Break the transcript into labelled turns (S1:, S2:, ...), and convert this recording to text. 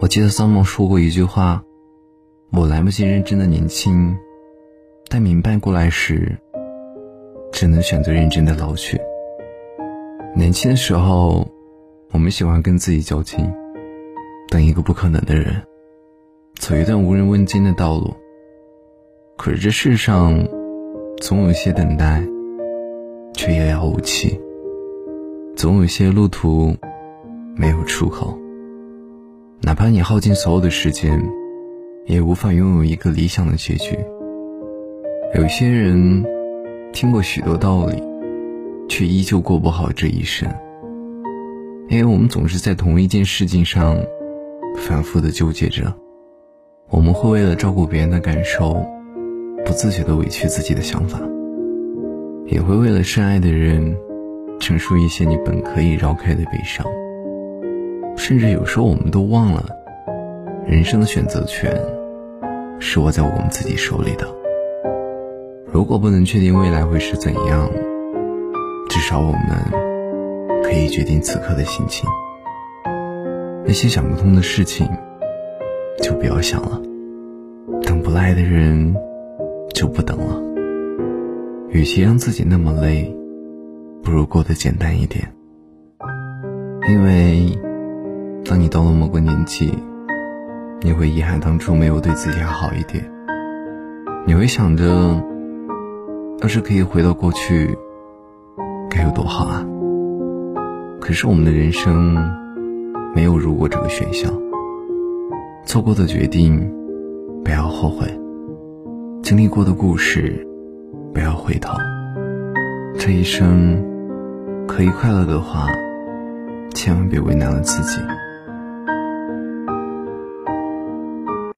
S1: 我记得桑蒙说过一句话：“我来不及认真的年轻，但明白过来时，只能选择认真的老去。”年轻的时候，我们喜欢跟自己较劲，等一个不可能的人，走一段无人问津的道路。可是这世上，总有些等待，却遥遥无期；总有些路途，没有出口。哪怕你耗尽所有的时间，也无法拥有一个理想的结局。有些人听过许多道理，却依旧过不好这一生，因为我们总是在同一件事情上反复的纠结着。我们会为了照顾别人的感受，不自觉的委屈自己的想法，也会为了深爱的人，承受一些你本可以绕开的悲伤。甚至有时候，我们都忘了，人生的选择权是握在我们自己手里的。如果不能确定未来会是怎样，至少我们可以决定此刻的心情。那些想不通的事情，就不要想了；等不来的人，就不等了。与其让自己那么累，不如过得简单一点，因为。当你到了某个年纪，你会遗憾当初没有对自己好一点。你会想着，要是可以回到过去，该有多好啊！可是我们的人生没有如果这个选项。做过的决定，不要后悔；经历过的故事，不要回头。这一生可以快乐的话，千万别为难了自己。